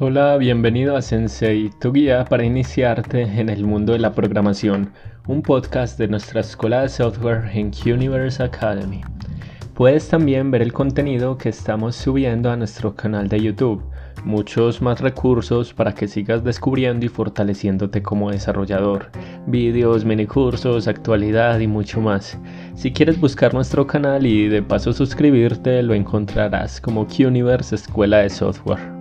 Hola, bienvenido a Sensei, tu guía para iniciarte en el mundo de la programación, un podcast de nuestra escuela de software en Universe Academy. Puedes también ver el contenido que estamos subiendo a nuestro canal de YouTube, muchos más recursos para que sigas descubriendo y fortaleciéndote como desarrollador, vídeos, minicursos, actualidad y mucho más. Si quieres buscar nuestro canal y de paso suscribirte, lo encontrarás como Universe Escuela de Software.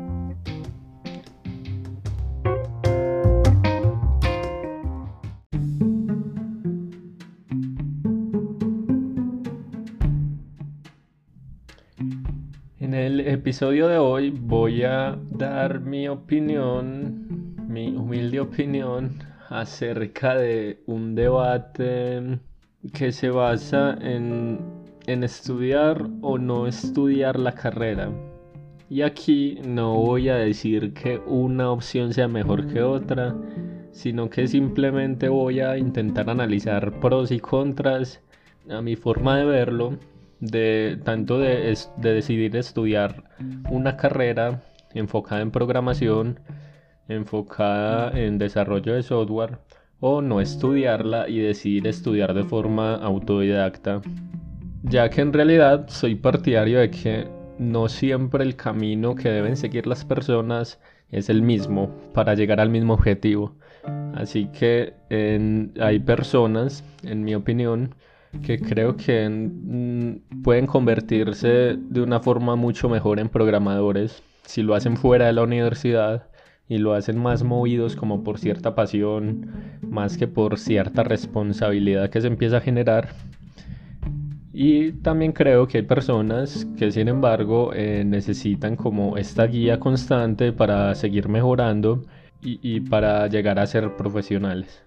Episodio de hoy voy a dar mi opinión, mi humilde opinión acerca de un debate que se basa en, en estudiar o no estudiar la carrera. Y aquí no voy a decir que una opción sea mejor que otra, sino que simplemente voy a intentar analizar pros y contras a mi forma de verlo de tanto de, de, decidir estudiar una carrera enfocada en programación, enfocada en desarrollo de software, o no estudiarla y decidir estudiar de forma autodidacta, ya que en realidad soy partidario de que no siempre el camino que deben seguir las personas es el mismo para llegar al mismo objetivo. Así que hay personas, en mi opinión, que creo que mm, pueden convertirse de una forma mucho mejor en programadores si lo hacen fuera de la universidad y lo hacen más movidos como por cierta pasión, más que por cierta responsabilidad que se empieza a generar. Y también creo que hay personas que sin embargo eh, necesitan como esta guía constante para seguir mejorando y para llegar a ser profesionales.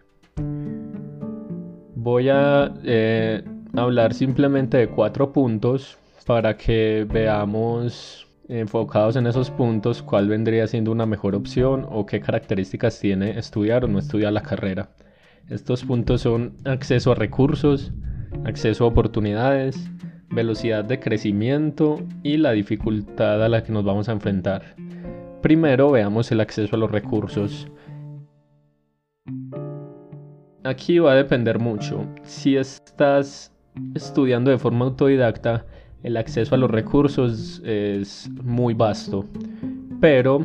Voy a eh, hablar simplemente de cuatro puntos para que veamos enfocados en esos puntos cuál vendría siendo una mejor opción o qué características tiene estudiar o no estudiar la carrera. Estos puntos son acceso a recursos, acceso a oportunidades, velocidad de crecimiento y la dificultad a la que nos vamos a enfrentar. Primero veamos el acceso a los recursos. Aquí va a depender mucho. Si estás estudiando de forma autodidacta, el acceso a los recursos es muy vasto. Pero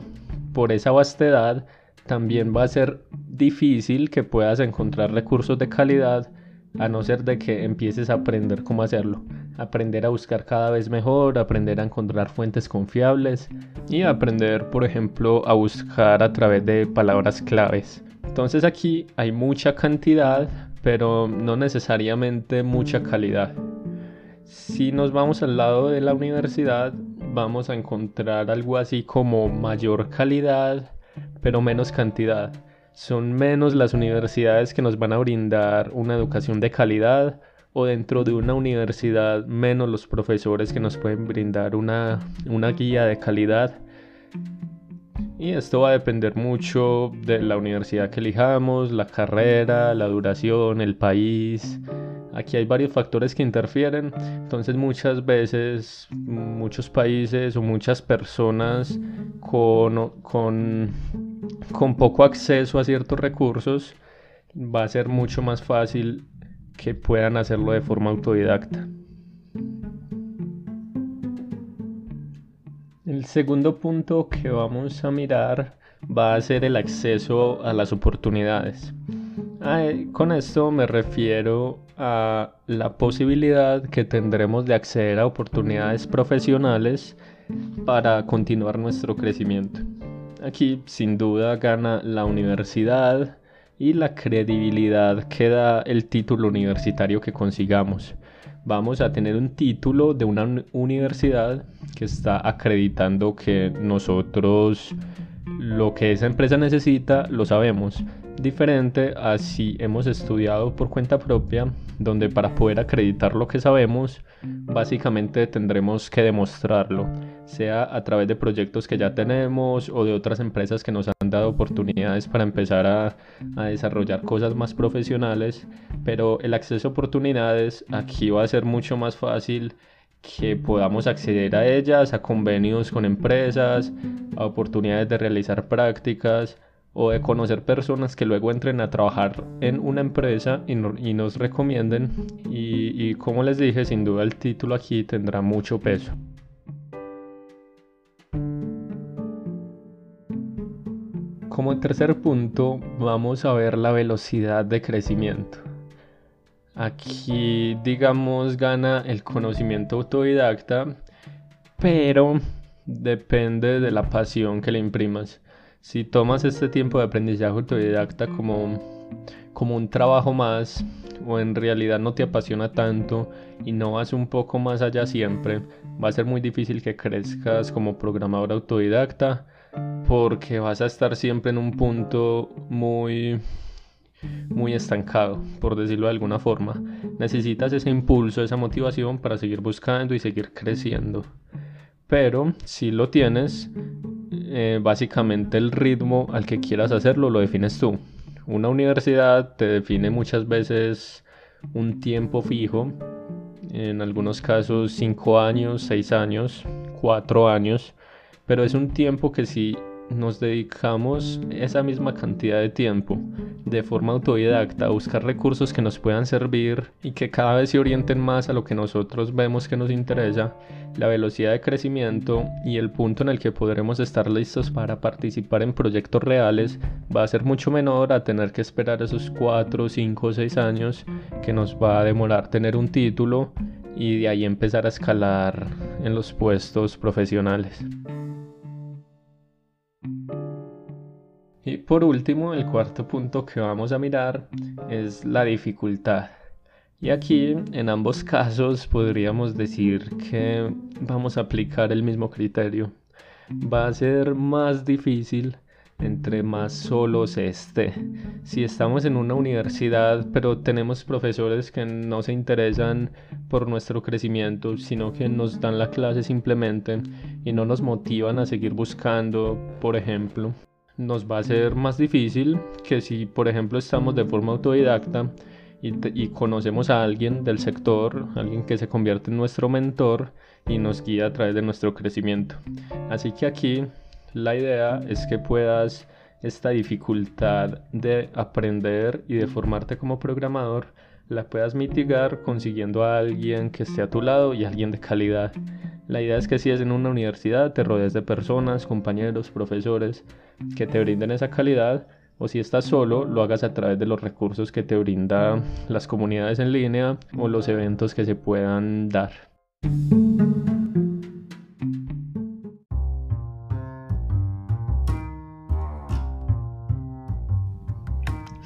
por esa vastedad también va a ser difícil que puedas encontrar recursos de calidad a no ser de que empieces a aprender cómo hacerlo. Aprender a buscar cada vez mejor, aprender a encontrar fuentes confiables y aprender, por ejemplo, a buscar a través de palabras claves. Entonces aquí hay mucha cantidad, pero no necesariamente mucha calidad. Si nos vamos al lado de la universidad, vamos a encontrar algo así como mayor calidad, pero menos cantidad. Son menos las universidades que nos van a brindar una educación de calidad o dentro de una universidad menos los profesores que nos pueden brindar una, guía de calidad y esto va a depender mucho de la universidad que elijamos, la carrera, la duración, el país. Aquí hay varios factores que interfieren. Entonces muchas veces muchos países o muchas personas con, con, con poco acceso a ciertos recursos va a ser mucho más fácil que puedan hacerlo de forma autodidacta. El segundo punto que vamos a mirar va a ser el acceso a las oportunidades. con esto me refiero a la posibilidad que tendremos de acceder a oportunidades profesionales para continuar nuestro crecimiento. Aquí sin duda gana la universidad y la credibilidad que da el título universitario que consigamos vamos a tener un título de una universidad que está acreditando que nosotros lo que esa empresa necesita lo sabemos. Diferente a si hemos estudiado por cuenta propia, donde para poder acreditar lo que sabemos, básicamente tendremos que demostrarlo, sea a través de proyectos que ya tenemos o de otras empresas que nos han dado oportunidades para empezar a, desarrollar cosas más profesionales, pero el acceso a oportunidades aquí va a ser mucho más fácil que podamos acceder a ellas, a convenios con empresas, a oportunidades de realizar prácticas o de conocer personas que luego entren a trabajar en una empresa y, nos recomienden. Y como les dije, sin duda el título aquí tendrá mucho peso. Como tercer punto, vamos a ver la velocidad de crecimiento. Aquí, digamos, gana el conocimiento autodidacta, pero depende de la pasión que le imprimas. Si tomas este tiempo de aprendizaje autodidacta como, como un trabajo más, o en realidad no te apasiona tanto y no vas un poco más allá siempre, va a ser muy difícil que crezcas como programador autodidacta porque vas a estar siempre en un punto muy muy estancado, por decirlo de alguna forma. Necesitas ese impulso, esa motivación para seguir buscando y seguir creciendo. Pero si lo tienes, eh, básicamente el ritmo al que quieras hacerlo lo defines tú. Una universidad te define muchas veces un tiempo fijo, en algunos casos 5 años, 6 años, 4 años, pero es un tiempo que si nos dedicamos esa misma cantidad de tiempo de forma autodidacta a buscar recursos que nos puedan servir y que cada vez se orienten más a lo que nosotros vemos que nos interesa, la velocidad de crecimiento y el punto en el que podremos estar listos para participar en proyectos reales va a ser mucho menor a tener que esperar esos 4, 5 o 6 años que nos va a demorar tener un título y de ahí empezar a escalar en los puestos profesionales. Por último, el cuarto punto que vamos a mirar es la dificultad. Y aquí, en ambos casos, podríamos decir que vamos a aplicar el mismo criterio. Va a ser más difícil entre más solos esté. Si estamos en una universidad, pero tenemos profesores que no se interesan por nuestro crecimiento, sino que nos dan la clase simplemente y no nos motivan a seguir buscando, por ejemplo, nos va a ser más difícil que si, por ejemplo, estamos de forma autodidacta y, conocemos a alguien del sector, alguien que se convierte en nuestro mentor y nos guía a través de nuestro crecimiento. Así que aquí la idea es que puedas esta dificultad de aprender y de formarte como programador la puedas mitigar consiguiendo a alguien que esté a tu lado y alguien de calidad. La idea es que si es en una universidad te rodees de personas, compañeros, profesores que te brinden esa calidad o si estás solo lo hagas a través de los recursos que te brinda las comunidades en línea o los eventos que se puedan dar.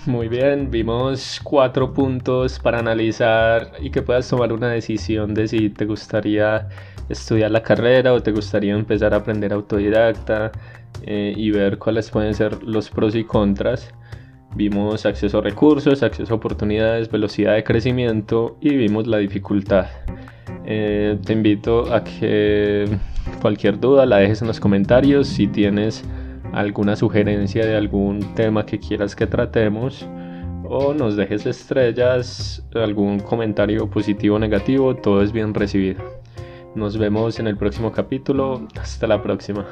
Muy bien, vimos cuatro puntos para analizar y que puedas tomar una decisión de si te gustaría estudiar la carrera o te gustaría empezar a aprender autodidacta eh, y ver cuáles pueden ser los pros y contras. Vimos acceso a recursos, acceso a oportunidades, velocidad de crecimiento y vimos la dificultad. Eh, te invito a que cualquier duda la dejes en los comentarios si tienes alguna sugerencia de algún tema que quieras que tratemos o nos dejes estrellas, algún comentario positivo o negativo, todo es bien recibido. Nos vemos en el próximo capítulo. Hasta la próxima.